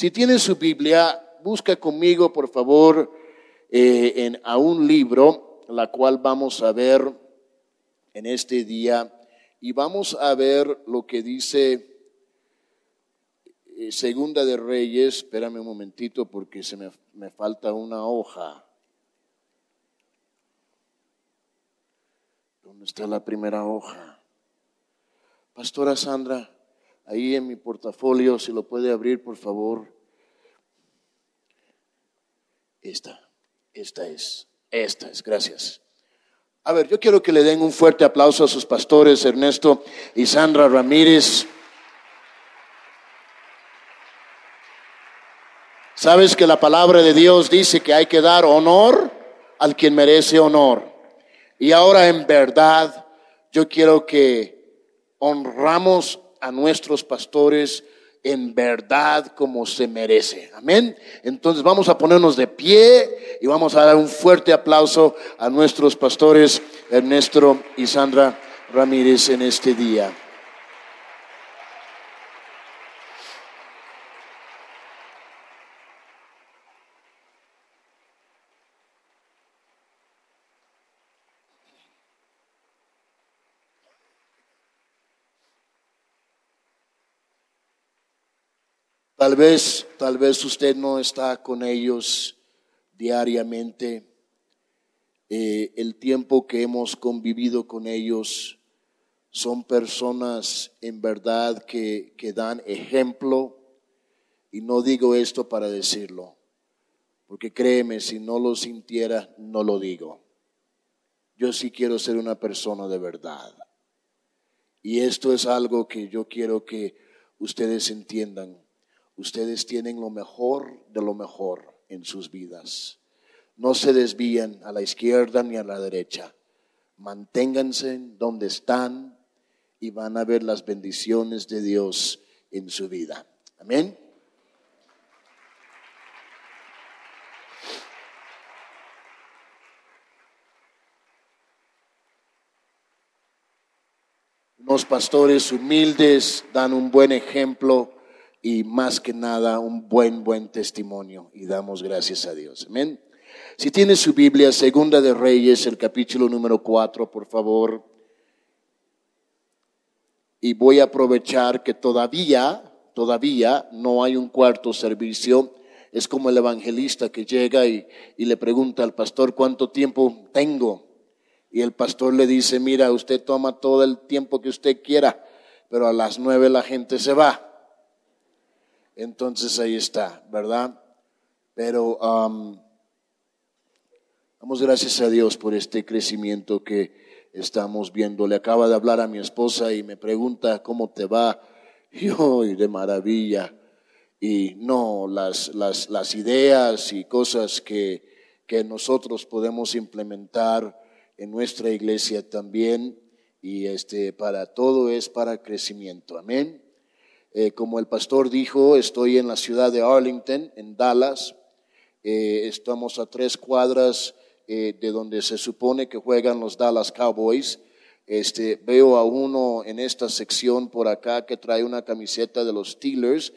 Si tiene su Biblia, busca conmigo, por favor, eh, en, a un libro, la cual vamos a ver en este día, y vamos a ver lo que dice eh, Segunda de Reyes. Espérame un momentito porque se me, me falta una hoja. ¿Dónde está la primera hoja? Pastora Sandra, ahí en mi portafolio, si lo puede abrir, por favor. Esta, esta es, esta es, gracias. A ver, yo quiero que le den un fuerte aplauso a sus pastores, Ernesto y Sandra Ramírez. Sabes que la palabra de Dios dice que hay que dar honor al quien merece honor. Y ahora en verdad yo quiero que honramos a nuestros pastores en verdad como se merece. Amén. Entonces vamos a ponernos de pie y vamos a dar un fuerte aplauso a nuestros pastores Ernesto y Sandra Ramírez en este día. Tal vez, tal vez usted no está con ellos diariamente. Eh, el tiempo que hemos convivido con ellos son personas en verdad que, que dan ejemplo. Y no digo esto para decirlo, porque créeme, si no lo sintiera, no lo digo. Yo sí quiero ser una persona de verdad. Y esto es algo que yo quiero que ustedes entiendan ustedes tienen lo mejor de lo mejor en sus vidas. No se desvíen a la izquierda ni a la derecha. Manténganse donde están y van a ver las bendiciones de Dios en su vida. Amén. Los pastores humildes dan un buen ejemplo y más que nada un buen, buen testimonio y damos gracias a Dios. Amén. Si tiene su Biblia, Segunda de Reyes, el capítulo número 4, por favor. Y voy a aprovechar que todavía, todavía no hay un cuarto servicio. Es como el evangelista que llega y, y le pregunta al pastor cuánto tiempo tengo. Y el pastor le dice, mira, usted toma todo el tiempo que usted quiera, pero a las nueve la gente se va. Entonces ahí está, ¿verdad? Pero damos gracias a Dios por este crecimiento que estamos viendo. Le acaba de hablar a mi esposa y me pregunta cómo te va. Y hoy de maravilla. Y no, las, las, las ideas y cosas que, que nosotros podemos implementar en nuestra iglesia también. Y este, para todo es para crecimiento. Amén. Eh, como el pastor dijo, estoy en la ciudad de Arlington, en Dallas. Eh, estamos a tres cuadras eh, de donde se supone que juegan los Dallas Cowboys. Este, veo a uno en esta sección por acá que trae una camiseta de los Steelers.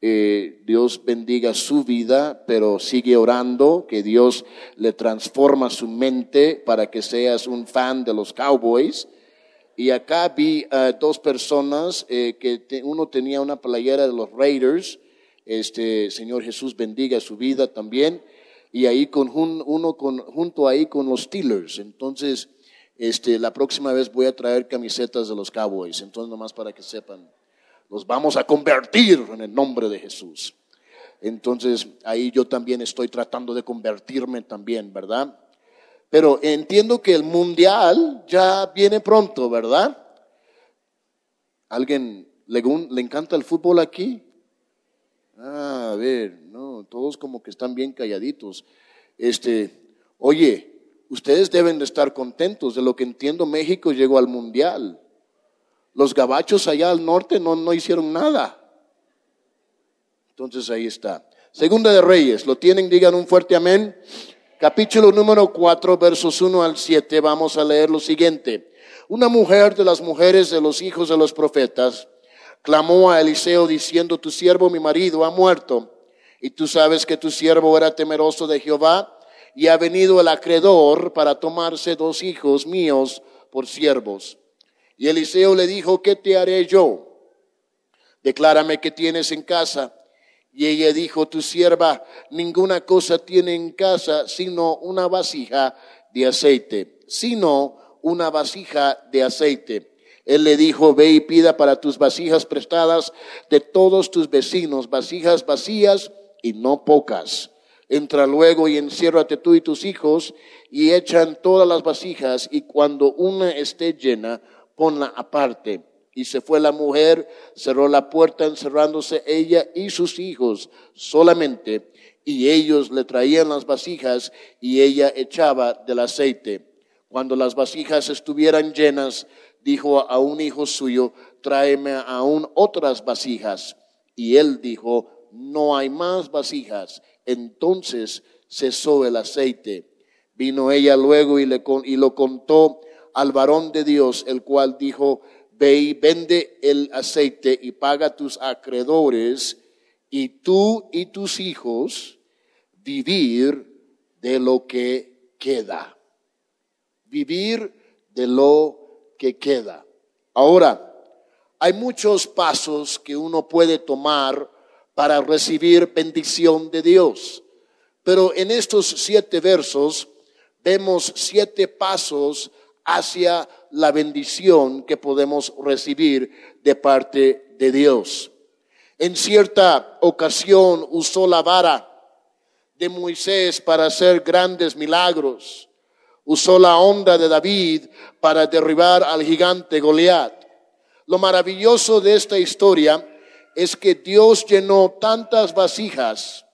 Dios bendiga su vida, pero sigue orando, que Dios le transforma su mente para que seas un fan de los Cowboys. Y acá vi a dos personas, eh, que uno tenía una playera de los Raiders, este Señor Jesús bendiga su vida también, y ahí con uno con, junto ahí con los Steelers. Entonces, este, la próxima vez voy a traer camisetas de los Cowboys, entonces nomás para que sepan, los vamos a convertir en el nombre de Jesús. Entonces, ahí yo también estoy tratando de convertirme también, ¿verdad? Pero entiendo que el mundial ya viene pronto, ¿verdad? ¿Alguien le, encanta el fútbol aquí? Ah, a ver, no, todos como que están bien calladitos. Este, oye, ustedes deben de estar contentos. De lo que entiendo, México llegó al mundial. Los gabachos allá al norte no, no hicieron nada. Entonces ahí está. Segunda de Reyes, ¿lo tienen? Digan un fuerte amén capítulo número 4, versos 1 al 7, vamos a leer lo siguiente. Una mujer de las mujeres de los hijos de los profetas clamó a Eliseo diciendo, tu siervo mi marido ha muerto Y tú sabes que tu siervo era temeroso de Jehová, y ha venido el acreedor para tomarse dos hijos míos por siervos. Y Eliseo le dijo, ¿qué te haré yo? Declárame qué tienes en casa. Y ella dijo, tu sierva ninguna cosa tiene en casa sino una vasija de aceite, sino una vasija de aceite. Él le dijo, ve y pida para tus vasijas prestadas de todos tus vecinos, vasijas vacías y no pocas. Entra luego y enciérrate tú y tus hijos y echan todas las vasijas y cuando una esté llena, ponla aparte. Y se fue la mujer, cerró la puerta encerrándose ella y sus hijos solamente, y ellos le traían las vasijas y ella echaba del aceite. Cuando las vasijas estuvieran llenas, dijo a un hijo suyo, tráeme aún otras vasijas. Y él dijo, no hay más vasijas. Entonces cesó el aceite. Vino ella luego y, le, y lo contó al varón de Dios, el cual dijo, ve y vende el aceite y paga tus acreedores, y tú y tus hijos vivir de lo que queda. Vivir de lo que queda. Ahora, hay muchos pasos que uno puede tomar para recibir bendición de Dios. Pero en estos siete versos vemos siete pasos hacia la bendición que podemos recibir de parte de Dios. En cierta ocasión usó la vara de Moisés para hacer grandes milagros usó la onda de David para derribar al gigante Goliat. Lo maravilloso de esta historia es que Dios llenó tantas vasijas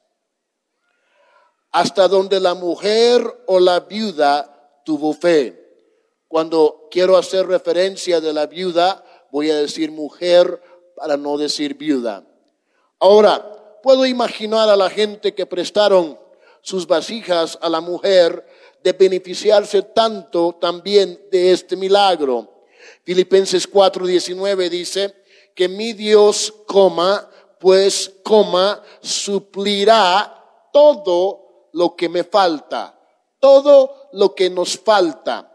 hasta donde la mujer o la viuda tuvo fe. Cuando quiero hacer referencia de la viuda, voy a decir mujer para no decir viuda. Ahora, puedo imaginar a la gente que prestaron sus vasijas a la mujer de beneficiarse tanto también de este milagro. Filipenses 4:19 dice que mi Dios pues suplirá todo lo que me falta, todo lo que nos falta.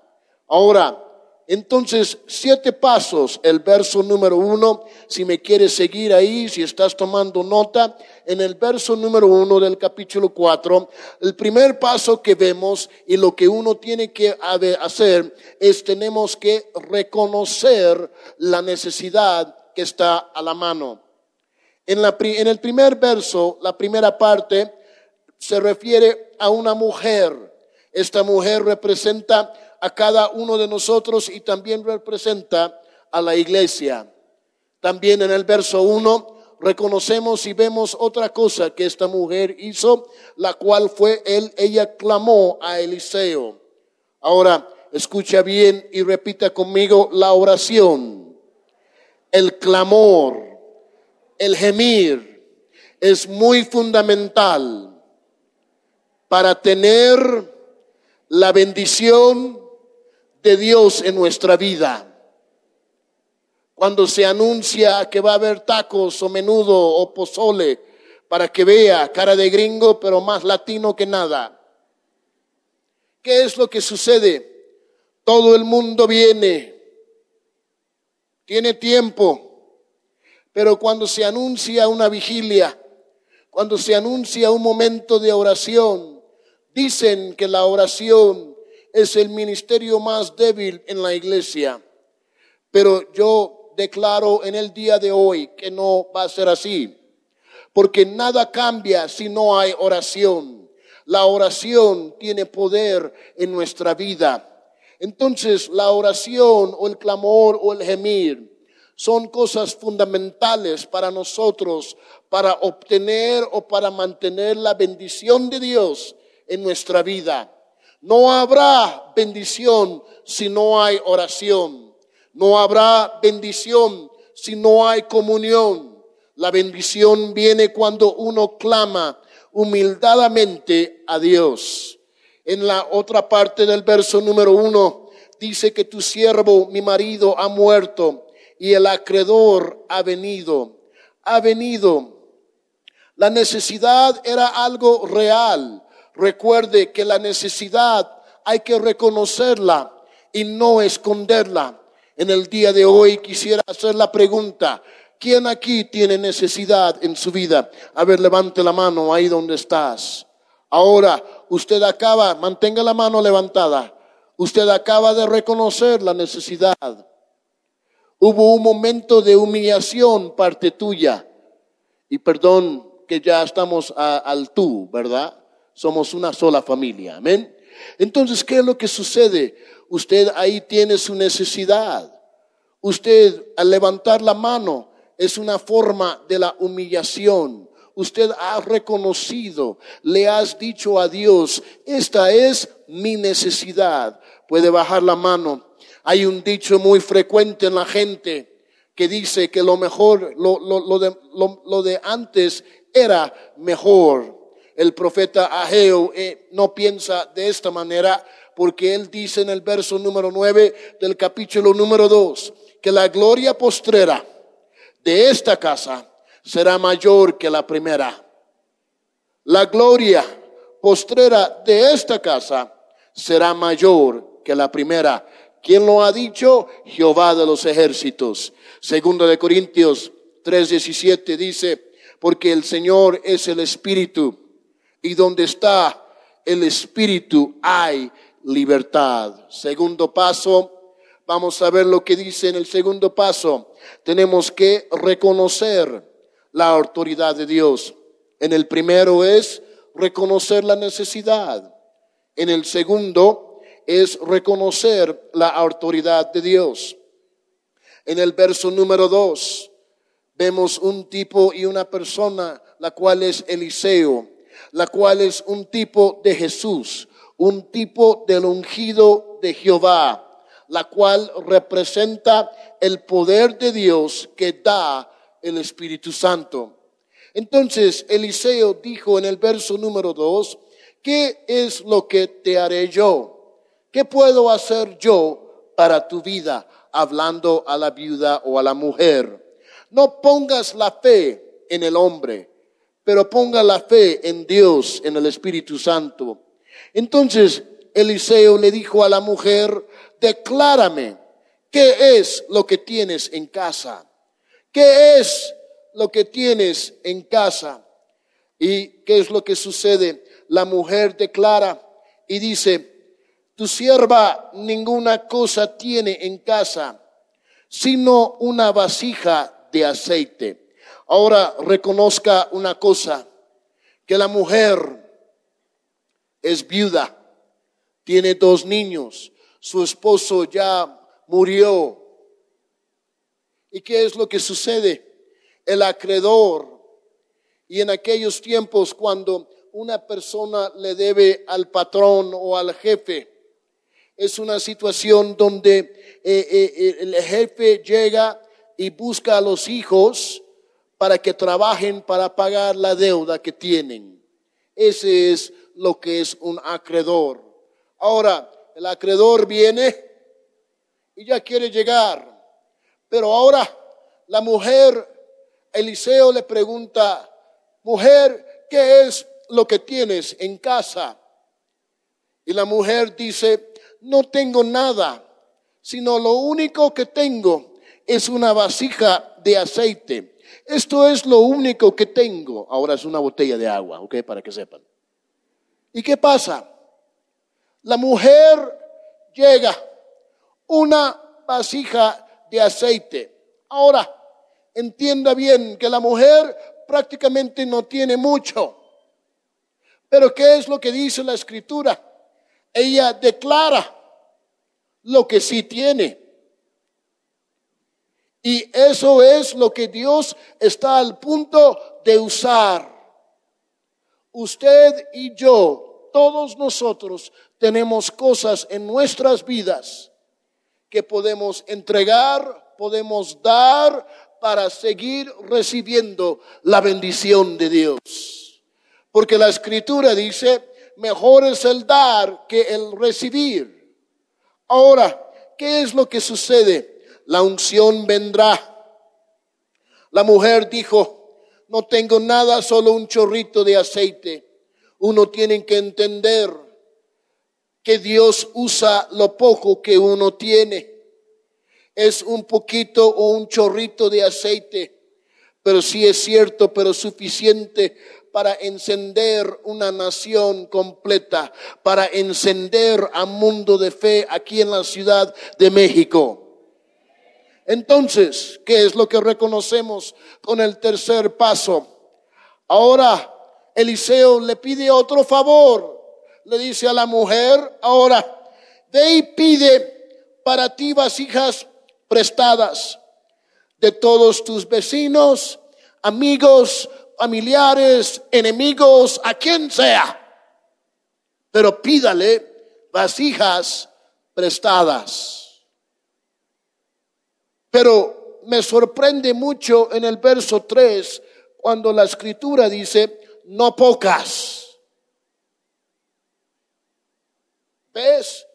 Ahora, entonces, siete pasos, el verso número uno, si me quieres seguir ahí, si estás tomando nota, en el verso número uno del capítulo cuatro, el primer paso que vemos y lo que uno tiene que hacer es tenemos que reconocer la necesidad que está a la mano. En, la, en el primer verso, la primera parte, se refiere a una mujer. Esta mujer representa a cada uno de nosotros y también representa a la iglesia. También en el verso 1 reconocemos y vemos otra cosa que esta mujer hizo, la cual fue él, ella clamó a Eliseo. Ahora, escucha bien y repita conmigo la oración, el clamor, el gemir, es muy fundamental para tener la bendición de Dios en nuestra vida. Cuando se anuncia que va a haber tacos o menudo o pozole, para que vea cara de gringo, pero más latino que nada. ¿Qué es lo que sucede? Todo el mundo viene, tiene tiempo, pero cuando se anuncia una vigilia, cuando se anuncia un momento de oración, dicen que la oración es el ministerio más débil en la iglesia. Pero yo declaro en el día de hoy que no va a ser así. Porque nada cambia si no hay oración. La oración tiene poder en nuestra vida. Entonces la oración o el clamor o el gemir son cosas fundamentales para nosotros para obtener o para mantener la bendición de Dios en nuestra vida. No habrá bendición si no hay oración. No habrá bendición si no hay comunión. La bendición viene cuando uno clama humildadamente a Dios. En la otra parte del verso número uno dice que tu siervo, mi marido, ha muerto y el acreedor ha venido. Ha venido. La necesidad era algo real. Recuerde que la necesidad hay que reconocerla y no esconderla. En el día de hoy quisiera hacer la pregunta, ¿quién aquí tiene necesidad en su vida? A ver, levante la mano ahí donde estás. Ahora, usted acaba, mantenga la mano levantada. Usted acaba de reconocer la necesidad. Hubo un momento de humillación parte tuya. Y perdón que ya estamos al tú, ¿verdad? Somos una sola familia. Amén. Entonces, ¿qué es lo que sucede? Usted ahí tiene su necesidad. Usted al levantar la mano es una forma de la humillación. Usted ha reconocido, le has dicho a Dios, esta es mi necesidad. Puede bajar la mano. Hay un dicho muy frecuente en la gente que dice que lo mejor, lo, de, lo de antes era mejor el profeta Ageo eh, no piensa de esta manera porque él dice en el verso número 9 del capítulo número 2 que la gloria postrera de esta casa será mayor que la primera. La gloria postrera de esta casa será mayor que la primera. ¿Quién lo ha dicho? Jehová de los ejércitos. Segundo de Corintios 3:17 dice, porque el Señor es el Espíritu y donde está el Espíritu hay libertad. Segundo paso, vamos a ver lo que dice en el segundo paso. Tenemos que reconocer la autoridad de Dios. En el primero es reconocer la necesidad. En el segundo es reconocer la autoridad de Dios. En el verso número dos vemos un tipo y una persona, la cual es Eliseo la cual es un tipo de Jesús, un tipo del ungido de Jehová, la cual representa el poder de Dios que da el Espíritu Santo. Entonces Eliseo dijo en el verso número dos, ¿qué es lo que te haré yo? ¿Qué puedo hacer yo para tu vida? Hablando a la viuda o a la mujer. No pongas la fe en el hombre, pero ponga la fe en Dios, en el Espíritu Santo. Entonces Eliseo le dijo a la mujer, declárame, ¿qué es lo que tienes en casa? ¿Qué es lo que tienes en casa? ¿Y qué es lo que sucede? La mujer declara y dice, tu sierva ninguna cosa tiene en casa, sino una vasija de aceite Ahora reconozca una cosa, que la mujer es viuda, tiene dos niños, su esposo ya murió. ¿Y qué es lo que sucede? El acreedor, y en aquellos tiempos cuando una persona le debe al patrón o al jefe, es una situación donde eh, eh, el jefe llega y busca a los hijos para que trabajen para pagar la deuda que tienen. Ese es lo que es un acreedor. Ahora, el acreedor viene y ya quiere llegar. Pero ahora la mujer, Eliseo le pregunta, mujer, ¿qué es lo que tienes en casa? Y la mujer dice, no tengo nada, sino lo único que tengo es una vasija de aceite esto es lo único que tengo. Ahora es una botella de agua, ¿ok? Para que sepan. ¿Y qué pasa? La mujer llega, una vasija de aceite. Ahora, entienda bien que la mujer prácticamente no tiene mucho. Pero ¿qué es lo que dice la escritura? Ella declara lo que sí tiene. Y eso es lo que Dios está al punto de usar. Usted y yo, todos nosotros, tenemos cosas en nuestras vidas que podemos entregar, podemos dar para seguir recibiendo la bendición de Dios. Porque la escritura dice, mejor es el dar que el recibir. Ahora, ¿qué es lo que sucede? La unción vendrá. La mujer dijo, no tengo nada, solo un chorrito de aceite. Uno tiene que entender que Dios usa lo poco que uno tiene. Es un poquito o un chorrito de aceite, pero sí es cierto, pero suficiente para encender una nación completa, para encender a mundo de fe aquí en la Ciudad de México. Entonces, ¿qué es lo que reconocemos con el tercer paso? Ahora Eliseo le pide otro favor. Le dice a la mujer, ahora, ve y pide para ti vasijas prestadas de todos tus vecinos, amigos, familiares, enemigos, a quien sea. Pero pídale vasijas prestadas. Pero me sorprende mucho en el verso 3 cuando la escritura dice, no pocas. ¿Ves?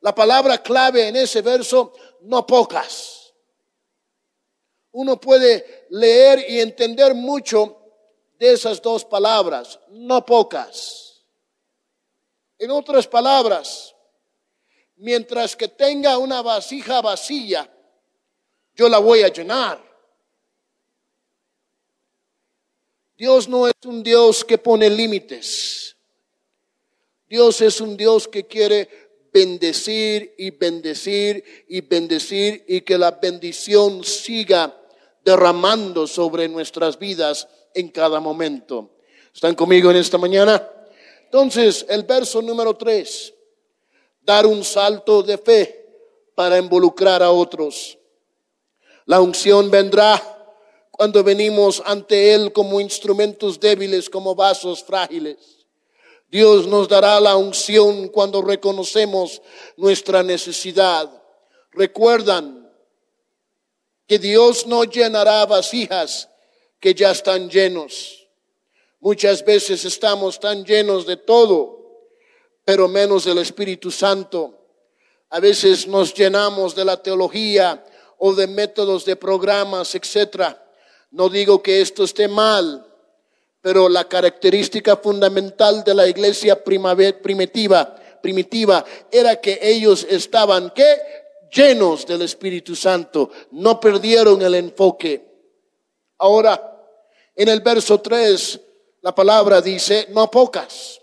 La palabra clave en ese verso, no pocas. Uno puede leer y entender mucho de esas dos palabras, no pocas. En otras palabras, mientras que tenga una vasija vacía, yo la voy a llenar. Dios no es un Dios que pone límites. Dios es un Dios que quiere bendecir y bendecir y bendecir y que la bendición siga derramando sobre nuestras vidas en cada momento. ¿Están conmigo en esta mañana? Entonces, el verso número tres, dar un salto de fe para involucrar a otros. La unción vendrá cuando venimos ante Él como instrumentos débiles, como vasos frágiles. Dios nos dará la unción cuando reconocemos nuestra necesidad. Recuerdan que Dios no llenará vasijas que ya están llenos. Muchas veces estamos tan llenos de todo, pero menos del Espíritu Santo. A veces nos llenamos de la teología o de métodos de programas, etcétera. No digo que esto esté mal, pero la característica fundamental de la iglesia primitiva, primitiva era que ellos estaban ¿qué? llenos del Espíritu Santo, no perdieron el enfoque. Ahora, en el verso 3, la palabra dice, no pocas.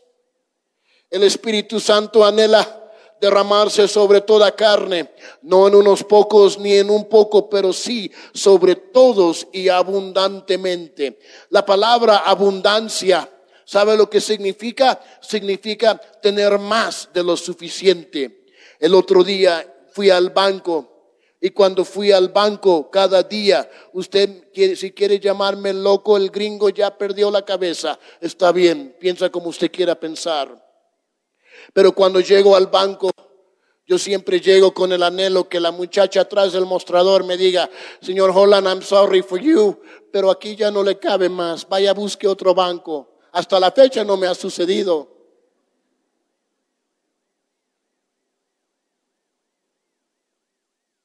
El Espíritu Santo anhela derramarse sobre toda carne, no en unos pocos ni en un poco, pero sí sobre todos y abundantemente. La palabra abundancia, ¿sabe lo que significa? Significa tener más de lo suficiente. El otro día fui al banco y cuando fui al banco cada día, usted quiere, si quiere llamarme loco, el gringo ya perdió la cabeza. Está bien, piensa como usted quiera pensar. Pero cuando llego al banco, yo siempre llego con el anhelo que la muchacha atrás del mostrador me diga, señor Holland, I'm sorry for you, pero aquí ya no le cabe más, vaya busque otro banco. Hasta la fecha no me ha sucedido.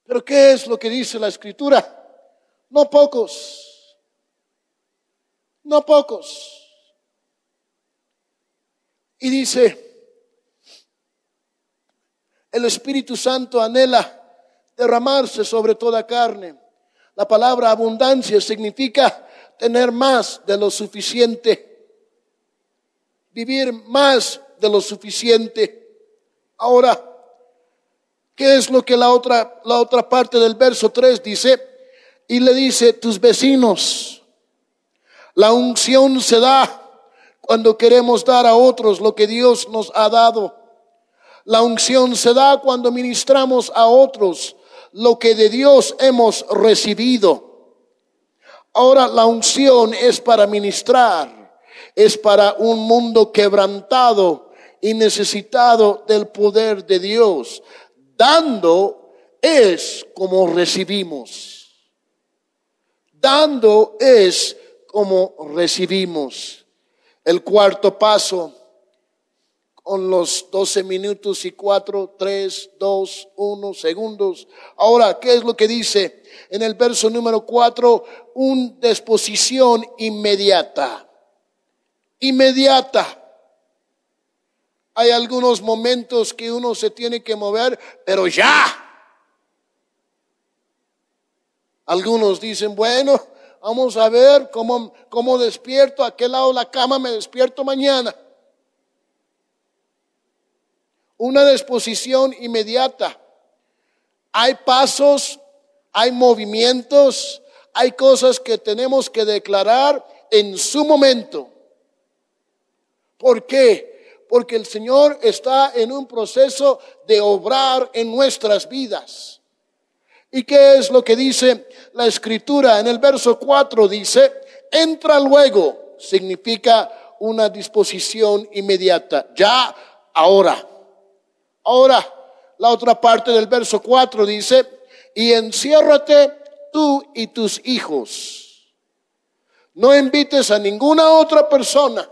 Pero ¿qué es lo que dice la escritura? No pocos, no pocos. Y dice, el Espíritu Santo anhela derramarse sobre toda carne. La palabra abundancia significa tener más de lo suficiente, vivir más de lo suficiente. Ahora, ¿Qué es lo que la otra, la otra parte del verso 3 dice? Y le dice, tus vecinos, la unción se da cuando queremos dar a otros lo que Dios nos ha dado. La unción se da cuando ministramos a otros lo que de Dios hemos recibido. Ahora la unción es para ministrar, es para un mundo quebrantado y necesitado del poder de Dios. Dando es como recibimos. Dando es como recibimos. El cuarto paso, con los 12 minutos y 4, 3, 2, 1 segundos. Ahora, ¿qué es lo que dice en el verso número 4? Un disposición inmediata. Inmediata. Hay algunos momentos que uno se tiene que mover, pero ya. Algunos dicen, bueno, vamos a ver cómo, cómo despierto, a qué lado la cama me despierto mañana una disposición inmediata. Hay pasos, hay movimientos, hay cosas que tenemos que declarar en su momento. ¿Por qué? Porque el Señor está en un proceso de obrar en nuestras vidas. ¿Y qué es lo que dice la escritura? En el verso 4 dice, entra luego, significa una disposición inmediata, ya, ahora. Ahora, la otra parte del verso 4 dice, y enciérrate tú y tus hijos. No invites a ninguna otra persona,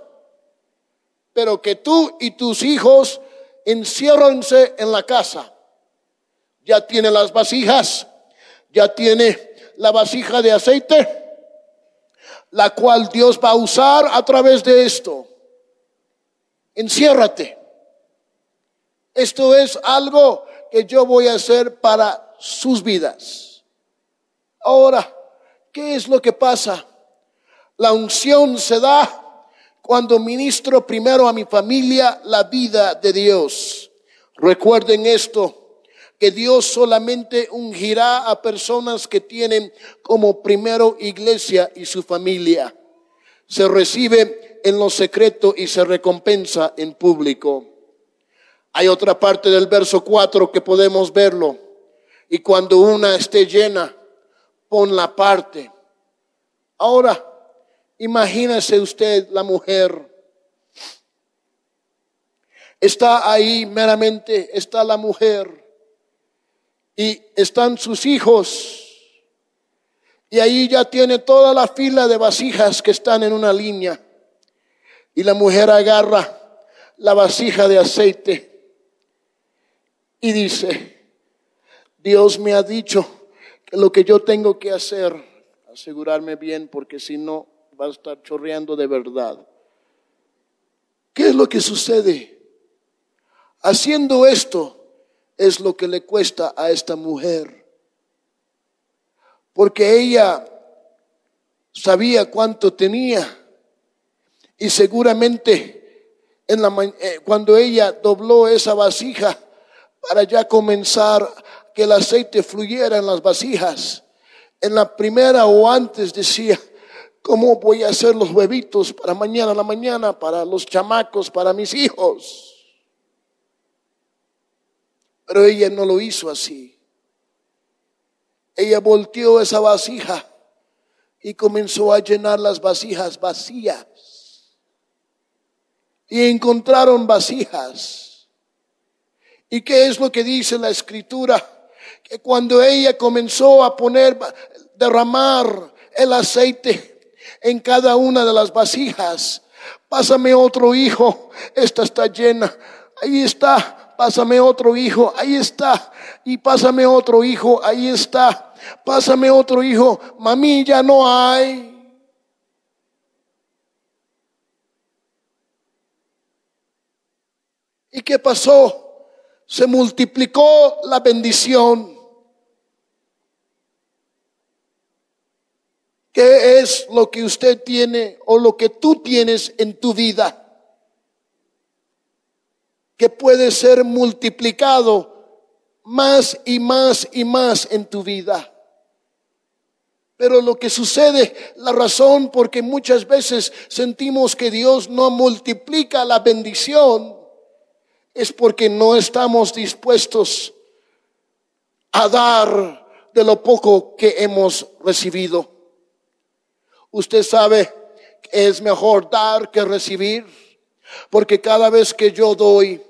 pero que tú y tus hijos enciérrense en la casa. Ya tiene las vasijas, ya tiene la vasija de aceite, la cual Dios va a usar a través de esto. Enciérrate. Esto es algo que yo voy a hacer para sus vidas. Ahora, ¿qué es lo que pasa? La unción se da cuando ministro primero a mi familia la vida de Dios. Recuerden esto, que Dios solamente ungirá a personas que tienen como primero iglesia y su familia. Se recibe en lo secreto y se recompensa en público. Hay otra parte del verso 4 que podemos verlo. Y cuando una esté llena, pon la parte. Ahora, imagínese usted la mujer. Está ahí meramente, está la mujer. Y están sus hijos. Y ahí ya tiene toda la fila de vasijas que están en una línea. Y la mujer agarra la vasija de aceite y dice, Dios me ha dicho que lo que yo tengo que hacer, asegurarme bien, porque si no va a estar chorreando de verdad. ¿Qué es lo que sucede? Haciendo esto es lo que le cuesta a esta mujer. Porque ella sabía cuánto tenía y seguramente en la, eh, cuando ella dobló esa vasija, para ya comenzar que el aceite fluyera en las vasijas. En la primera o antes decía, ¿cómo voy a hacer los huevitos para mañana a la mañana, para los chamacos, para mis hijos? Pero ella no lo hizo así. Ella volteó esa vasija y comenzó a llenar las vasijas vacías. Y encontraron vasijas ¿Y qué es lo que dice la escritura? Que cuando ella comenzó a poner, derramar el aceite en cada una de las vasijas, pásame otro hijo, esta está llena, ahí está, pásame otro hijo, ahí está, y pásame otro hijo, ahí está, pásame otro hijo, mami ya no hay. ¿Y qué pasó? Se multiplicó la bendición. ¿Qué es lo que usted tiene o lo que tú tienes en tu vida? Que puede ser multiplicado más y más y más en tu vida. Pero lo que sucede, la razón porque muchas veces sentimos que Dios no multiplica la bendición, es porque no estamos dispuestos a dar de lo poco que hemos recibido. Usted sabe que es mejor dar que recibir, porque cada vez que yo doy,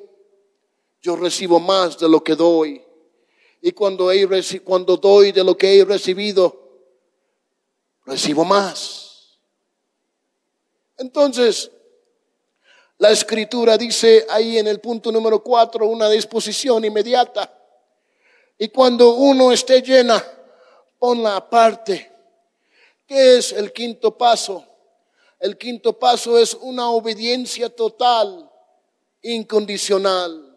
yo recibo más de lo que doy. Y cuando, cuando doy de lo que he recibido, recibo más. Entonces, La escritura dice ahí en el punto número cuatro una disposición inmediata. Y cuando uno esté llena, ponla aparte. ¿Qué es el quinto paso? El quinto paso es una obediencia total, incondicional.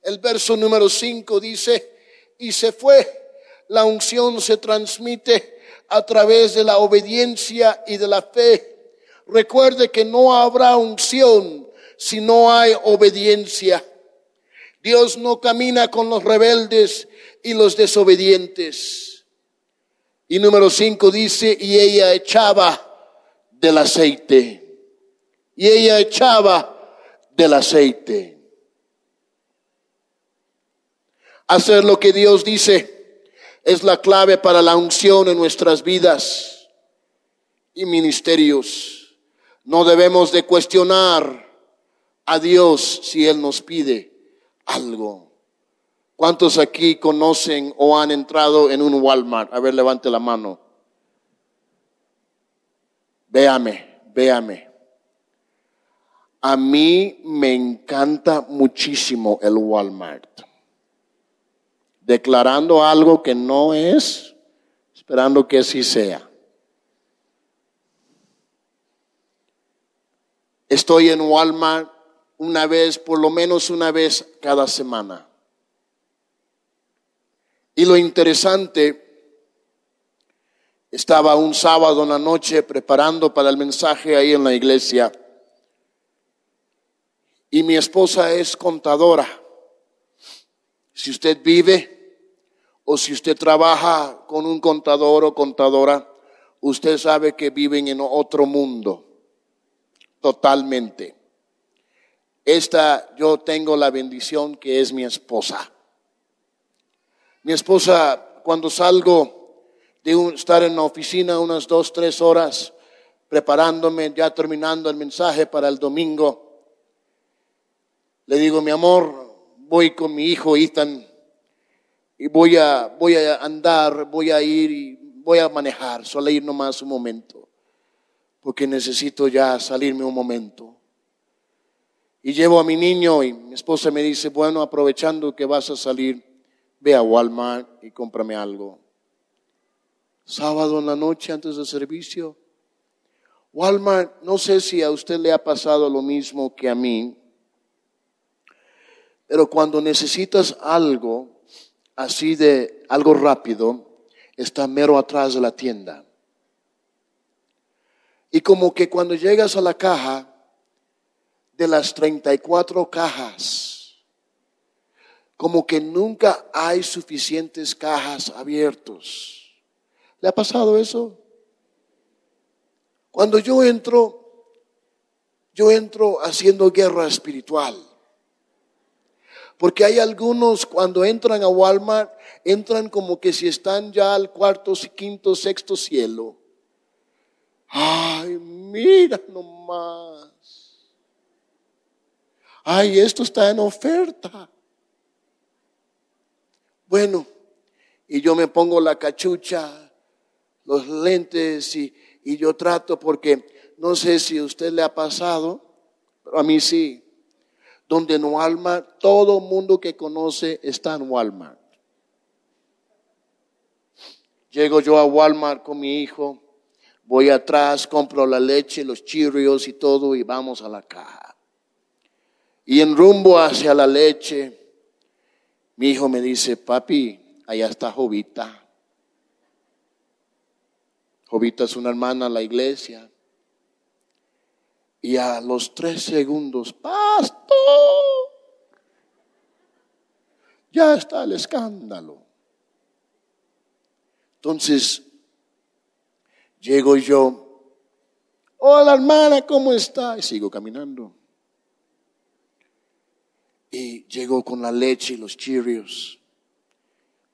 El verso número cinco dice, y se fue. La unción se transmite a través de la obediencia y de la fe Recuerde que no habrá unción si no hay obediencia. Dios no camina con los rebeldes y los desobedientes. Y número cinco dice, y ella echaba del aceite. Y ella echaba del aceite. Hacer lo que Dios dice es la clave para la unción en nuestras vidas y ministerios. No debemos de cuestionar a Dios si Él nos pide algo. ¿Cuántos aquí conocen o han entrado en un Walmart? A ver, levante la mano. Véame, véame. A mí me encanta muchísimo el Walmart. Declarando algo que no es, esperando que sí sea. Estoy en Walmart una vez, por lo menos una vez cada semana. Y lo interesante, estaba un sábado en la noche preparando para el mensaje ahí en la iglesia. Y mi esposa es contadora. Si usted vive o si usted trabaja con un contador o contadora, usted sabe que viven en otro mundo totalmente. Esta yo tengo la bendición que es mi esposa. Mi esposa, cuando salgo de estar en la oficina unas dos, tres horas, preparándome, ya terminando el mensaje para el domingo, le digo, mi amor, voy con mi hijo Ethan y voy a, voy a andar, voy a ir y voy a manejar, solo ir nomás un momento porque necesito ya salirme un momento. Y llevo a mi niño y mi esposa me dice, bueno, aprovechando que vas a salir, ve a Walmart y cómprame algo. Sábado en la noche antes del servicio. Walmart, no sé si a usted le ha pasado lo mismo que a mí, pero cuando necesitas algo así de algo rápido, está mero atrás de la tienda. Y como que cuando llegas a la caja, de las 34 cajas, como que nunca hay suficientes cajas abiertos. ¿Le ha pasado eso? Cuando yo entro, yo entro haciendo guerra espiritual. Porque hay algunos cuando entran a Walmart, entran como que si están ya al cuarto, quinto, sexto cielo. Ay, mira nomás. Ay, esto está en oferta. Bueno, y yo me pongo la cachucha, los lentes y, y yo trato porque no sé si a usted le ha pasado, pero a mí sí. Donde en Walmart, todo mundo que conoce está en Walmart. Llego yo a Walmart con mi hijo Voy atrás, compro la leche, los chirrios y todo y vamos a la caja. Y en rumbo hacia la leche, mi hijo me dice, papi, allá está Jovita. Jovita es una hermana en la iglesia. Y a los tres segundos, pastor, ya está el escándalo. Entonces Llego yo, hola hermana, ¿cómo está? Y sigo caminando. Y llego con la leche y los chirios,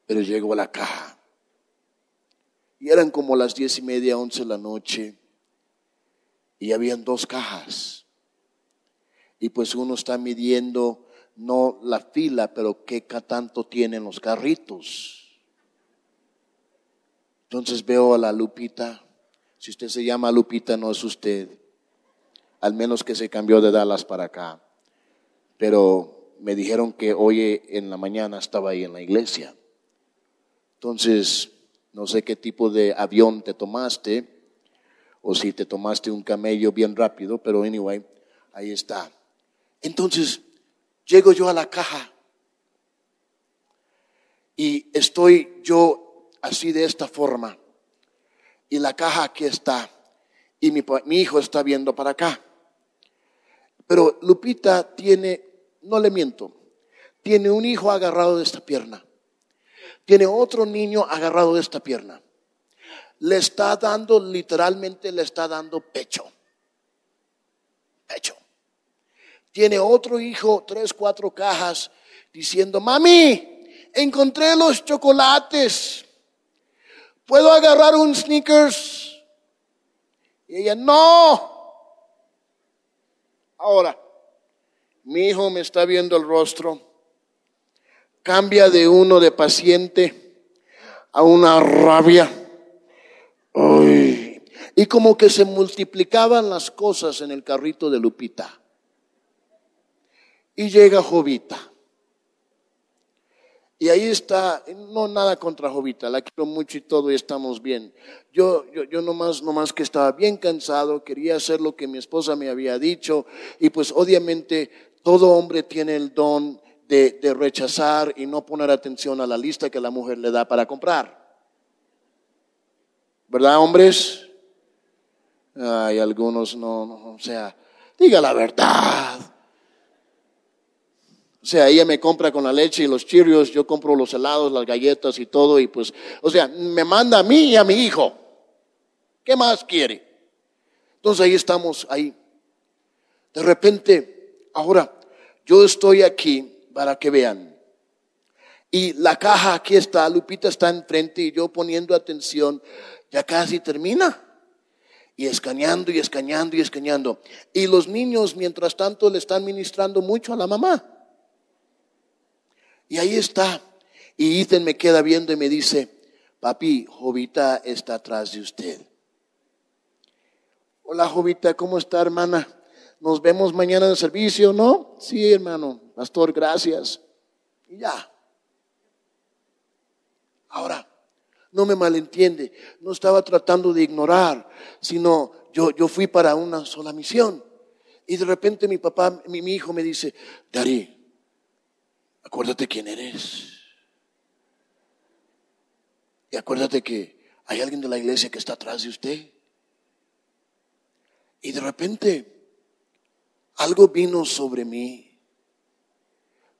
pero llego a la caja. Y eran como las diez y media, once de la noche, y habían dos cajas. Y pues uno está midiendo no la fila, pero qué tanto tienen los carritos. Entonces veo a la Lupita si usted se llama Lupita, no es usted. al menos que se cambió de Dallas para acá. Pero me dijeron que hoy en la mañana estaba ahí en la iglesia. Entonces, no sé qué tipo de avión te tomaste o si te tomaste un camello bien rápido, pero anyway, ahí está. Entonces, llego yo a la caja y estoy yo así de esta forma y la caja aquí está y mi, hijo está viendo para acá. Pero Lupita tiene, no le miento, tiene un hijo agarrado de esta pierna, tiene otro niño agarrado de esta pierna. Le está dando, literalmente le está dando pecho. Pecho. Tiene otro hijo, tres, cuatro cajas, diciendo, mami, encontré los chocolates. ¿Puedo agarrar un sneakers? Y ella, no. Ahora, mi hijo me está viendo el rostro. Cambia de uno de paciente a una rabia. Y como que se multiplicaban las cosas en el carrito de Lupita. Y llega Jovita. Y ahí está, no nada contra Jovita, la quiero mucho y todo y estamos bien. Yo, yo, yo nomás, que estaba bien cansado, quería hacer lo que mi esposa me había dicho y pues obviamente todo hombre tiene el don de, de rechazar y no poner atención a la lista que la mujer le da para comprar. ¿Verdad, hombres? Hay algunos no, no, o sea, diga la verdad. O sea, ella me compra con la leche y los chirios, yo compro los helados, las galletas y todo, y pues, o sea, me manda a mí y a mi hijo. ¿Qué más quiere? Entonces ahí estamos, ahí. De repente, ahora, yo estoy aquí para que vean. Y la caja aquí está, Lupita está enfrente y yo poniendo atención, ya casi termina. Y escaneando y escaneando y escaneando. Y los niños, mientras tanto, le están ministrando mucho a la mamá. Y ahí está. Y Ethan me queda viendo y me dice, papi, Jovita está atrás de usted. Hola Jovita, ¿cómo está hermana? Nos vemos mañana en el servicio, ¿no? Sí, hermano. Pastor, gracias. Y ya. Ahora, no me malentiende. No estaba tratando de ignorar, sino yo, yo fui para una sola misión. Y de repente mi papá, mi, mi hijo me dice, Dari, acuérdate quién eres. Y acuérdate que hay alguien de la iglesia que está atrás de usted. Y de repente algo vino sobre mí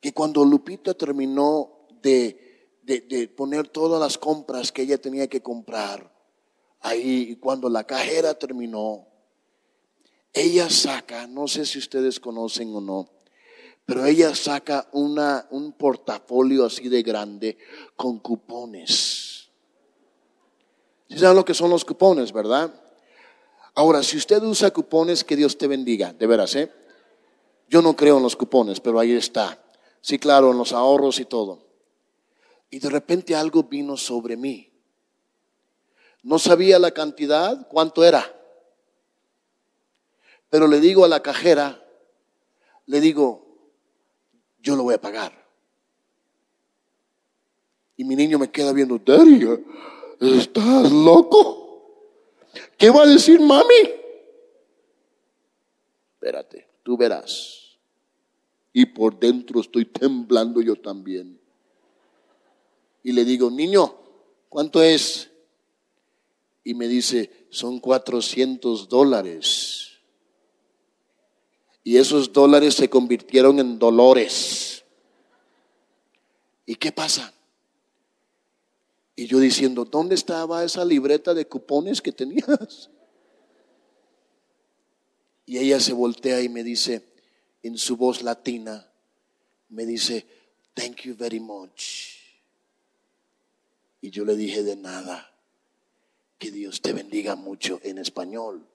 que cuando Lupita terminó de, de, poner todas las compras que ella tenía que comprar, ahí, y cuando la cajera terminó, ella saca, no sé si ustedes conocen o no, pero ella saca una, un portafolio así de grande con cupones. ¿Sí saben lo que son los cupones, verdad? Ahora, si usted usa cupones, que Dios te bendiga, de veras, ¿eh? Yo no creo en los cupones, pero ahí está. Sí, claro, en los ahorros y todo. Y de repente algo vino sobre mí. No sabía la cantidad, cuánto era. Pero le digo a la cajera, le digo, yo lo voy a pagar. Y mi niño me queda viendo, ¿estás loco? ¿Qué va a decir mami? Espérate, tú verás. Y por dentro estoy temblando yo también. Y le digo, niño, ¿cuánto es? Y me dice, son 400 dólares y esos dólares se convirtieron en dolores. ¿Y qué pasa? Y yo diciendo, ¿dónde estaba esa libreta de cupones que tenías? Y ella se voltea y me dice, en su voz latina, me dice, thank you very much. Y yo le dije de nada, que Dios te bendiga mucho en español.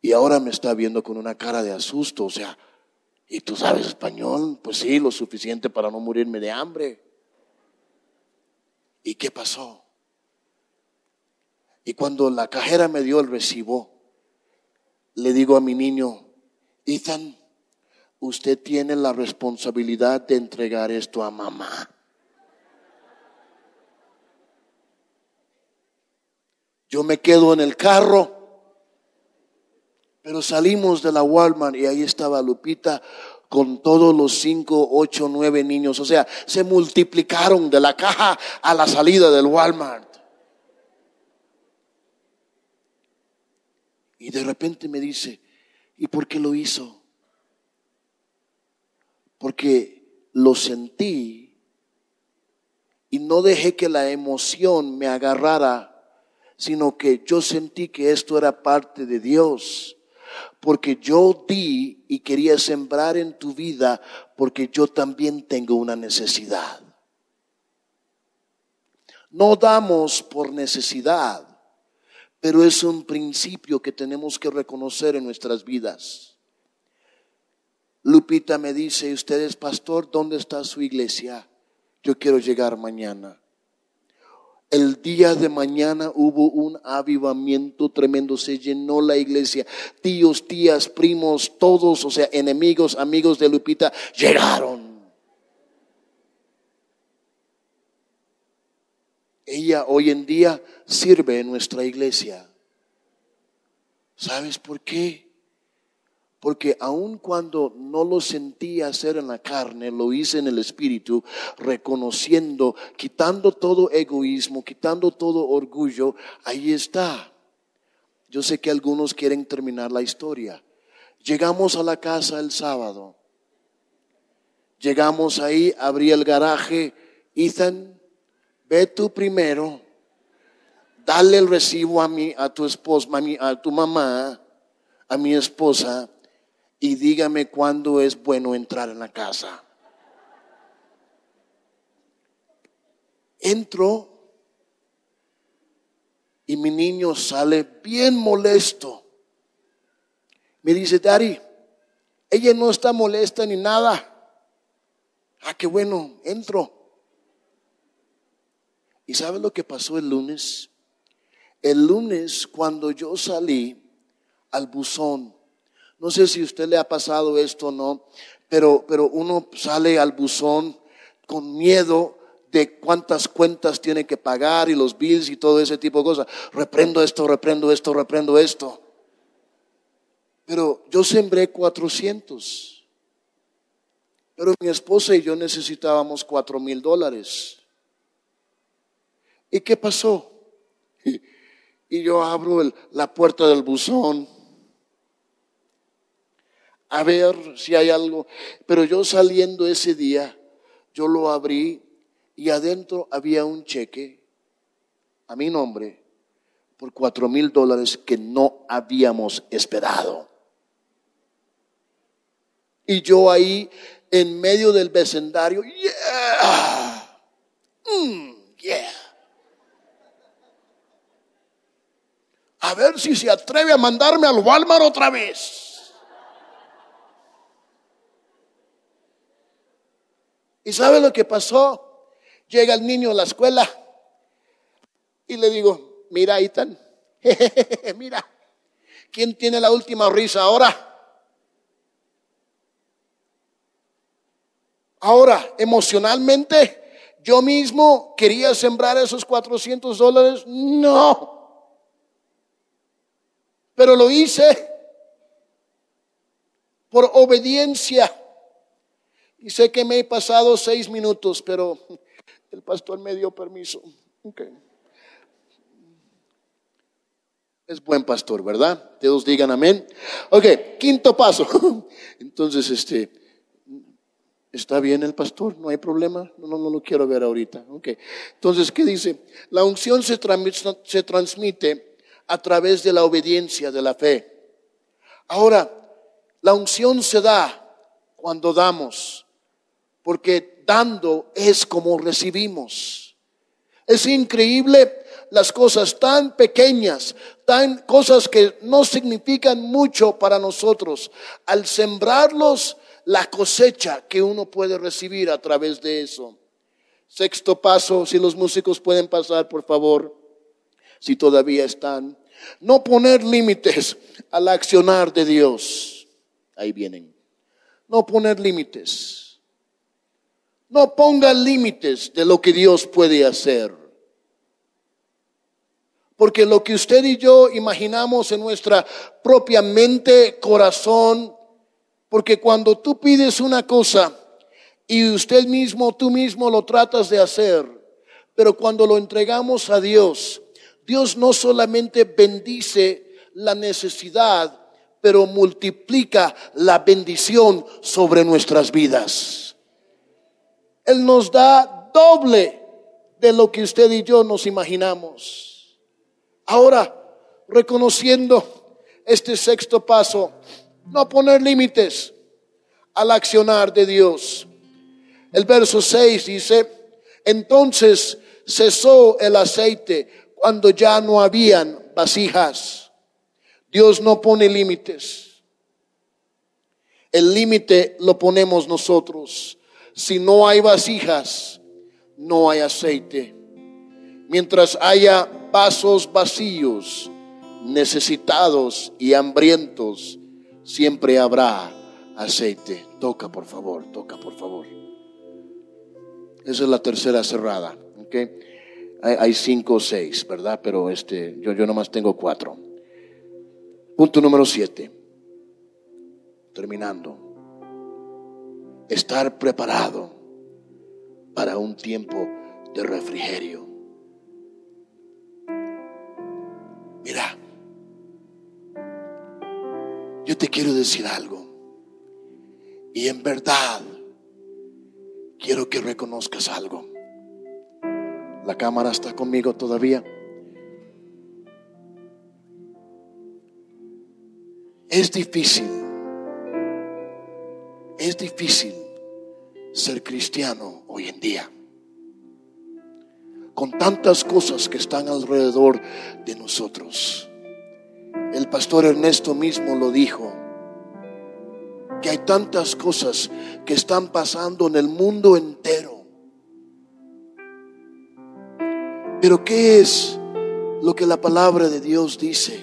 Y ahora me está viendo con una cara de asusto, o sea, ¿y tú sabes español? Pues sí, lo suficiente para no morirme de hambre. ¿Y qué pasó? Y cuando la cajera me dio el recibo, le digo a mi niño, Ethan, usted tiene la responsabilidad de entregar esto a mamá. Yo me quedo en el carro, pero salimos de la Walmart y ahí estaba Lupita con todos los cinco, ocho, nueve niños. O sea, se multiplicaron de la caja a la salida del Walmart. Y de repente me dice, ¿y por qué lo hizo? Porque lo sentí y no dejé que la emoción me agarrara, sino que yo sentí que esto era parte de Dios porque yo di y quería sembrar en tu vida porque yo también tengo una necesidad. No damos por necesidad, pero es un principio que tenemos que reconocer en nuestras vidas. Lupita me dice, usted es pastor, ¿dónde está su iglesia? Yo quiero llegar mañana. El día de mañana hubo un avivamiento tremendo, se llenó la iglesia. Tíos, tías, primos, todos, o sea, enemigos, amigos de Lupita, llegaron. Ella hoy en día sirve en nuestra iglesia. ¿Sabes por qué? Porque aun cuando no lo sentí hacer en la carne, lo hice en el espíritu, reconociendo, quitando todo egoísmo, quitando todo orgullo, ahí está. Yo sé que algunos quieren terminar la historia. Llegamos a la casa el sábado. Llegamos ahí, abrí el garaje. Ethan, ve tú primero. Dale el recibo a mi, a tu esposa, a tu mamá, a mi esposa y dígame cuándo es bueno entrar en la casa. Entro y mi niño sale bien molesto. Me dice, Dari, ella no está molesta ni nada. Ah, qué bueno, entro. ¿Y sabe lo que pasó el lunes? El lunes cuando yo salí al buzón, no sé si a usted le ha pasado esto o no, pero, pero uno sale al buzón con miedo de cuántas cuentas tiene que pagar y los bills y todo ese tipo de cosas. Reprendo esto, reprendo esto, reprendo esto. Pero yo sembré 400. Pero mi esposa y yo necesitábamos cuatro mil dólares. ¿Y qué pasó? Y, yo abro la puerta del buzón a ver si hay algo. Pero yo saliendo ese día, yo lo abrí y adentro había un cheque a mi nombre por cuatro mil dólares que no habíamos esperado. Y yo ahí en medio del vecindario, yeah, mm, yeah. A ver si se atreve a mandarme al Walmart otra vez. ¿Y sabe lo que pasó? Llega el niño a la escuela y le digo, mira, Ethan, mira, ¿quién tiene la última risa ahora? Ahora, emocionalmente, yo mismo quería sembrar esos 400 dólares. No. Pero lo hice por obediencia. Y sé que me he pasado seis minutos, pero el pastor me dio permiso. Es buen pastor, ¿verdad? Todos digan amén. Ok, quinto paso. Entonces, este, ¿está bien el pastor? ¿No hay problema? No, no, lo quiero ver ahorita. Ok. Entonces, ¿qué dice? La unción se transmite a través de la obediencia, de la fe. Ahora, la unción se da cuando damos porque dando es como recibimos. Es increíble las cosas tan pequeñas, tan cosas que no significan mucho para nosotros. Al sembrarlos, la cosecha que uno puede recibir a través de eso. Sexto paso, si los músicos pueden pasar, por favor, si todavía están. No poner límites al accionar de Dios. Ahí vienen. No poner límites. No ponga límites de lo que Dios puede hacer. Porque lo que usted y yo imaginamos en nuestra propia mente, corazón, porque cuando tú pides una cosa y usted mismo, tú mismo lo tratas de hacer, pero cuando lo entregamos a Dios, Dios no solamente bendice la necesidad, pero multiplica la bendición sobre nuestras vidas. Él nos da doble de lo que usted y yo nos imaginamos. Ahora, reconociendo este sexto paso, no poner límites al accionar de Dios. El verso 6 dice, entonces cesó el aceite cuando ya no habían vasijas. Dios no pone límites. El límite lo ponemos nosotros. Si no hay vasijas, no hay aceite. Mientras haya vasos vacíos, necesitados y hambrientos, siempre habrá aceite. Toca, por favor, toca, por favor. Esa es la tercera cerrada. ¿okay? Hay, cinco o seis, ¿verdad? Pero este, yo, yo nomás tengo cuatro. Punto número siete. Terminando. Estar preparado para un tiempo de refrigerio. Mira, yo te quiero decir algo. Y en verdad, quiero que reconozcas algo. La cámara está conmigo todavía. Es difícil, es difícil ser cristiano hoy en día. Con tantas cosas que están alrededor de nosotros. El pastor Ernesto mismo lo dijo, que hay tantas cosas que están pasando en el mundo entero. Pero ¿qué es lo que la palabra de Dios dice?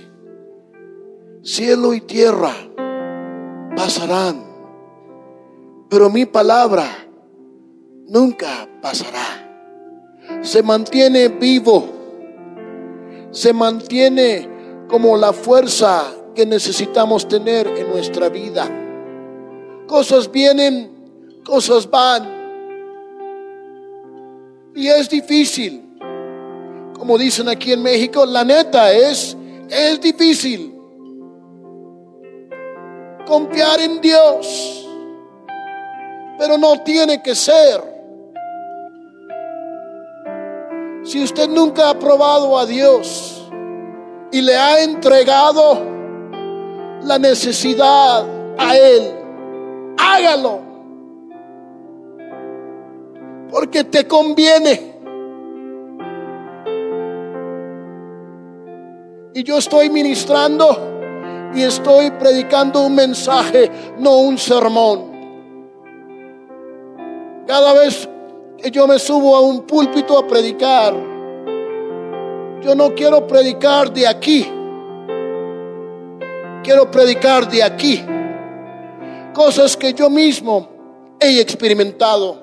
Cielo y tierra pasarán, pero mi palabra nunca pasará. Se mantiene vivo, se mantiene como la fuerza que necesitamos tener en nuestra vida. Cosas vienen, cosas van. Y es difícil. Como dicen aquí en México, la neta es, es difícil. Confiar en Dios. Pero no tiene que ser. Si usted nunca ha probado a Dios, y le ha entregado la necesidad a Él. Hágalo. Porque te conviene. Y yo estoy ministrando y estoy predicando un mensaje, no un sermón. Cada vez que yo me subo a un púlpito a predicar, yo no quiero predicar de aquí. Quiero predicar de aquí. Cosas que yo mismo he experimentado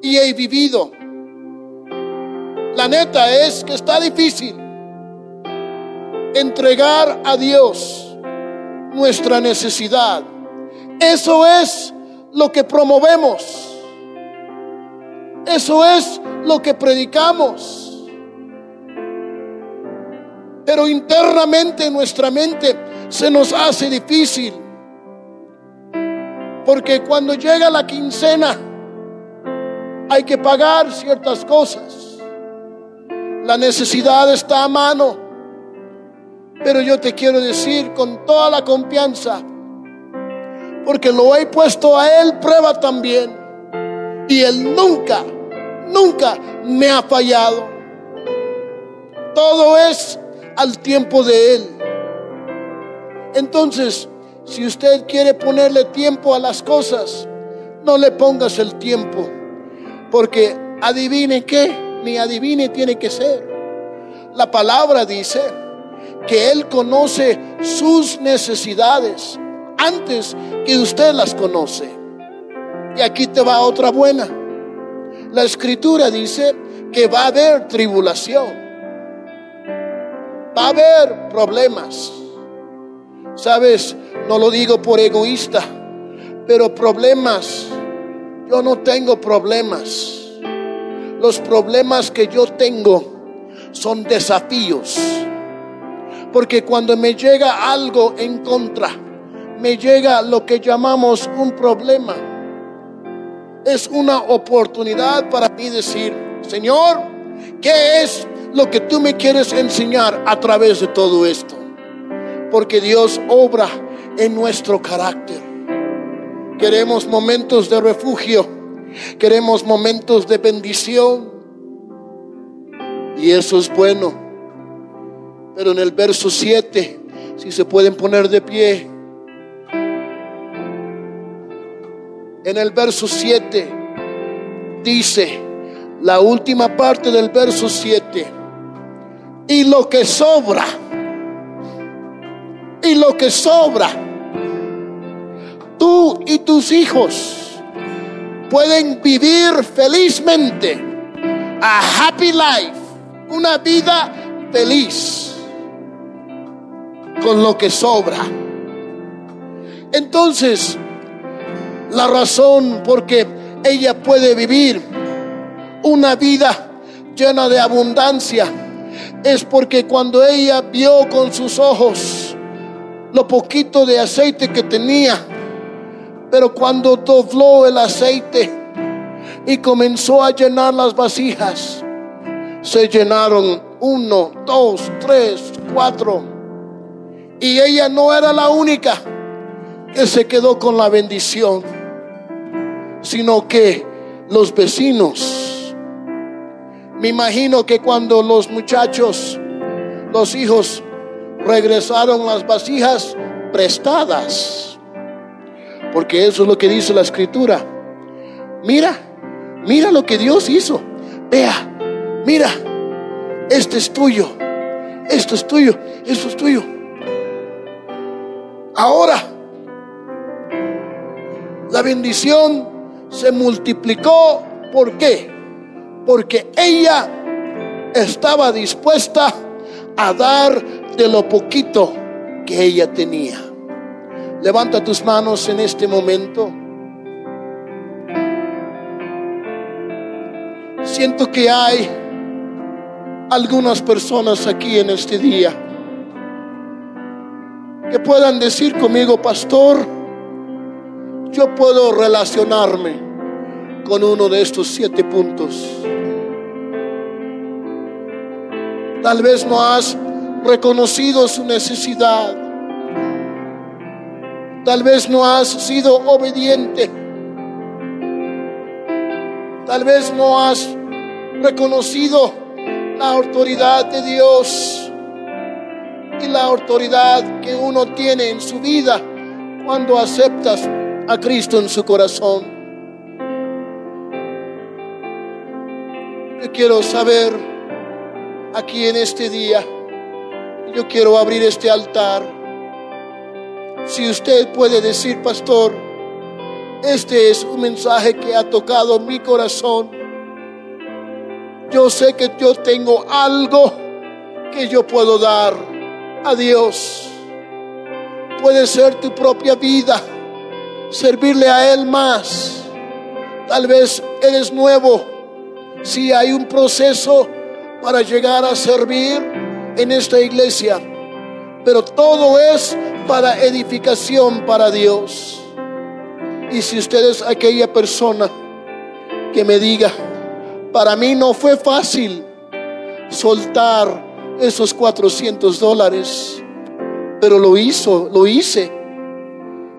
y he vivido. La neta es que está difícil entregar a Dios nuestra necesidad. Eso es lo que promovemos. Eso es lo que predicamos. Pero internamente en nuestra mente se nos hace difícil. Porque cuando llega la quincena hay que pagar ciertas cosas. La necesidad está a mano. Pero yo te quiero decir con toda la confianza, porque lo he puesto a Él prueba también. Y Él nunca, nunca me ha fallado. Todo es al tiempo de Él. Entonces, si usted quiere ponerle tiempo a las cosas, no le pongas el tiempo, porque adivine qué, ni adivine tiene que ser. La palabra dice que Él conoce sus necesidades antes que usted las conoce. Y aquí te va otra buena. La escritura dice que va a haber tribulación. Va a haber problemas. Sabes, no lo digo por egoísta, pero problemas, yo no tengo problemas. Los problemas que yo tengo son desafíos. Porque cuando me llega algo en contra, me llega lo que llamamos un problema. Es una oportunidad para mí decir, Señor, ¿qué es lo que tú me quieres enseñar a través de todo esto? Porque Dios obra en nuestro carácter. Queremos momentos de refugio, queremos momentos de bendición. Y eso es bueno. Pero en el verso 7, si se pueden poner de pie, en el verso 7 dice, la última parte del verso 7, y lo que sobra, y lo que sobra, tú y tus hijos pueden vivir felizmente a happy life, una vida feliz con lo que sobra. Entonces, la razón por que ella puede vivir una vida llena de abundancia es porque cuando ella vio con sus ojos lo poquito de aceite que tenía, pero cuando dobló el aceite y comenzó a llenar las vasijas, se llenaron uno, dos, tres, cuatro. Y ella no era la única que se quedó con la bendición sino que los vecinos. Me imagino que cuando los muchachos, los hijos, regresaron las vasijas prestadas, porque eso es lo que dice la escritura. Mira, mira lo que Dios hizo. Vea, mira, este es tuyo, esto es tuyo, esto es tuyo. Ahora, la bendición se multiplicó. ¿Por qué? Porque ella estaba dispuesta a dar de lo poquito que ella tenía. Levanta tus manos en este momento. Siento que hay algunas personas aquí en este día que puedan decir conmigo, pastor, yo puedo relacionarme con uno de estos siete puntos. Tal vez no has reconocido su necesidad. Tal vez no has sido obediente. Tal vez no has reconocido la autoridad de Dios y la autoridad que uno tiene en su vida cuando aceptas a Cristo en su corazón. Yo quiero saber aquí en este día, yo quiero abrir este altar. Si usted puede decir, pastor, este es un mensaje que ha tocado mi corazón. Yo sé que yo tengo algo que yo puedo dar a Dios. Puede ser tu propia vida servirle a Él más. Tal vez eres nuevo. Si hay un proceso para llegar a servir en esta iglesia, pero todo es para edificación para Dios. Y si usted es aquella persona que me diga, para mí no fue fácil soltar esos 400 dólares, pero lo hizo, lo hice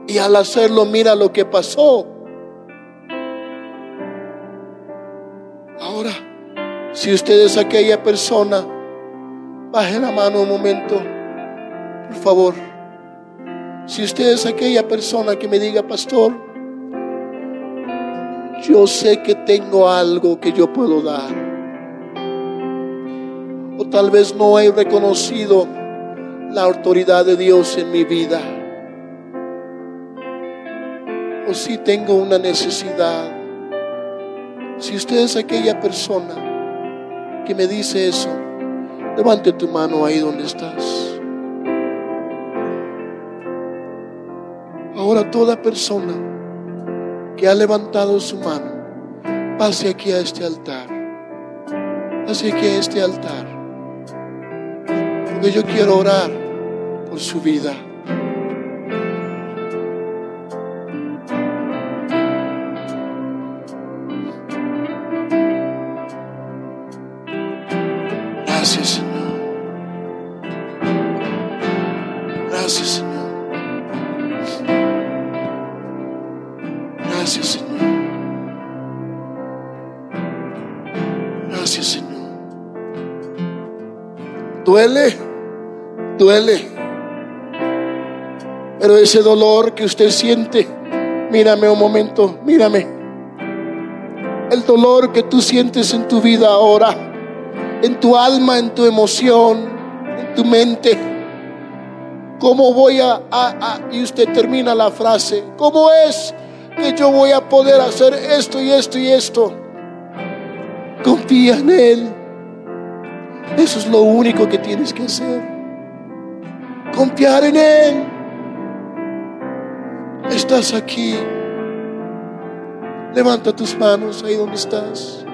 y al hacerlo, mira lo que pasó. Ahora, si usted es aquella persona, baje la mano un momento, por favor. Si usted es aquella persona que me diga, pastor, yo sé que tengo algo que yo puedo dar. O tal vez no he reconocido la autoridad de Dios en mi vida. O si tengo una necesidad. Si usted es aquella persona que me dice eso, levante tu mano ahí donde estás. Ahora toda persona que ha levantado su mano, pase aquí a este altar. Pase aquí a este altar. Porque yo quiero orar por su vida. Duele. Pero ese dolor que usted siente, mírame un momento, mírame. El dolor que tú sientes en tu vida ahora en tu alma, en tu emoción, en tu mente. ¿Cómo voy a, y usted termina la frase, ¿cómo es que yo voy a poder hacer esto y esto y esto? Confía en Él. Eso es lo único que tienes que hacer. Confiar en Él. Estás aquí. Levanta tus manos ahí donde estás.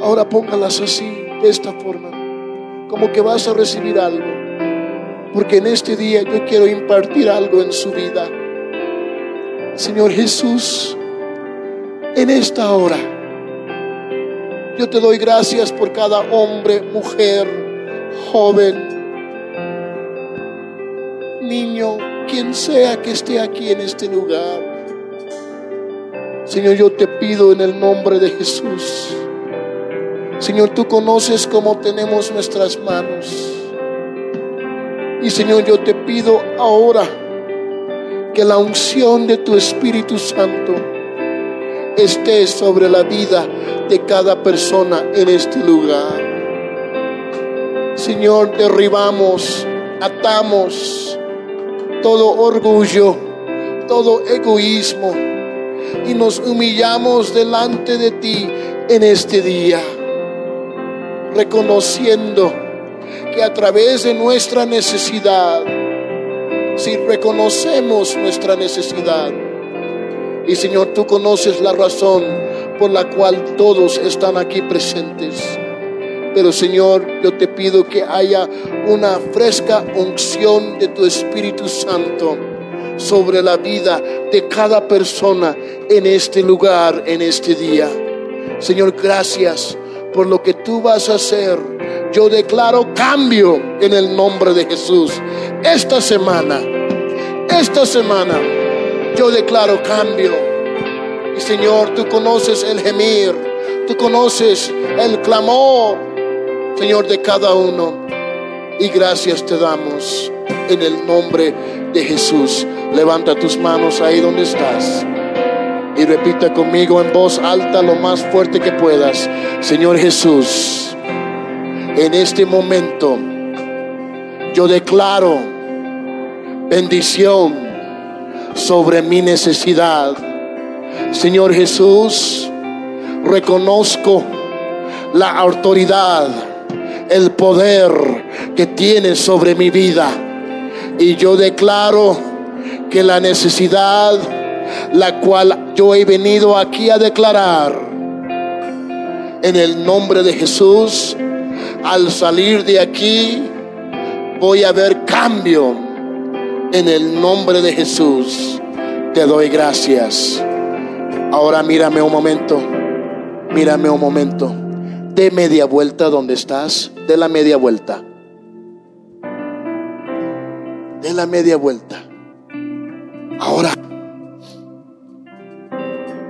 Ahora póngalas así, de esta forma, como que vas a recibir algo. Porque en este día yo quiero impartir algo en su vida. Señor Jesús, en esta hora, yo te doy gracias por cada hombre, mujer, joven, niño, quien sea que esté aquí en este lugar. Señor, yo te pido en el nombre de Jesús Señor, tú conoces cómo tenemos nuestras manos. Y Señor, yo te pido ahora que la unción de tu Espíritu Santo esté sobre la vida de cada persona en este lugar. Señor, derribamos, atamos todo orgullo, todo egoísmo y nos humillamos delante de ti en este día reconociendo que a través de nuestra necesidad, si reconocemos nuestra necesidad, y Señor, tú conoces la razón por la cual todos están aquí presentes. Pero Señor, yo te pido que haya una fresca unción de tu Espíritu Santo sobre la vida de cada persona en este lugar, en este día. Señor, gracias por lo que tú vas a hacer. Yo declaro cambio en el nombre de Jesús. Esta semana, esta semana, yo declaro cambio. Y Señor, tú conoces el gemir, tú conoces el clamor, Señor, de cada uno. Y gracias te damos en el nombre de Jesús. Levanta tus manos ahí donde estás y repita conmigo en voz alta lo más fuerte que puedas. Señor Jesús, en este momento yo declaro bendición sobre mi necesidad. Señor Jesús, reconozco la autoridad, el poder que tienes sobre mi vida. Y yo declaro que la necesidad la cual yo he venido aquí a declarar. En el nombre de Jesús, al salir de aquí, voy a ver cambio. En el nombre de Jesús, te doy gracias. Ahora mírame un momento, mírame un momento. De media vuelta donde estás, de la media vuelta. De la media vuelta. Ahora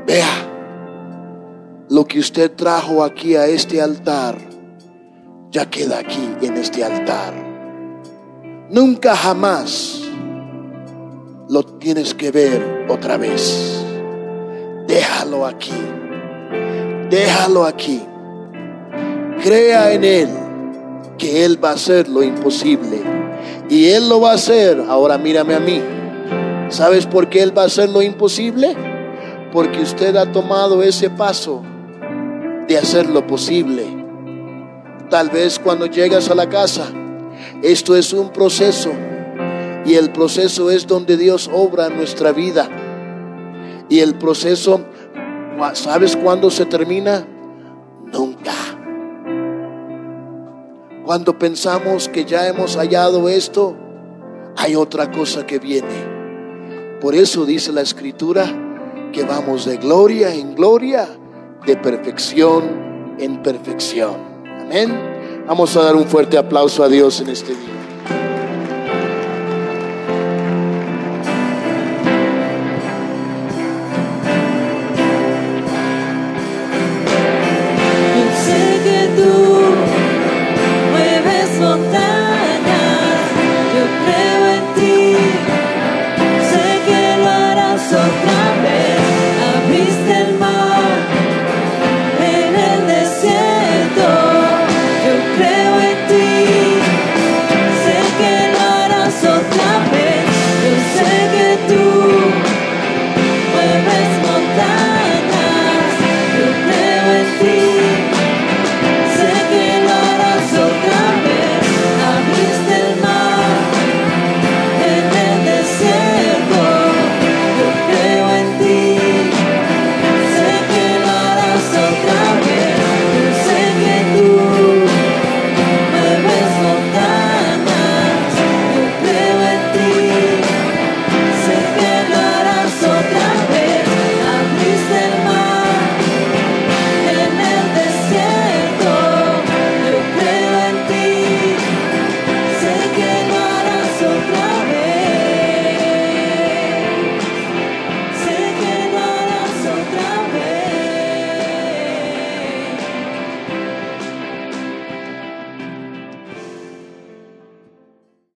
Vea, lo que usted trajo aquí a este altar, ya queda aquí en este altar. Nunca jamás lo tienes que ver otra vez. Déjalo aquí. Déjalo aquí. Crea en Él. que Él va a hacer lo imposible. Y Él lo va a hacer. Ahora mírame a mí. ¿Sabes por qué Él va a hacer lo imposible? Porque usted ha tomado ese paso de hacer lo posible. Tal vez cuando llegas a la casa, esto es un proceso. Y el proceso es donde Dios obra nuestra vida. Y el proceso, ¿sabes cuándo se termina? Nunca. Cuando pensamos que ya hemos hallado esto, hay otra cosa que viene. Por eso dice la escritura que vamos de gloria en gloria, de perfección en perfección. Amén. Vamos a dar un fuerte aplauso a Dios en este día. so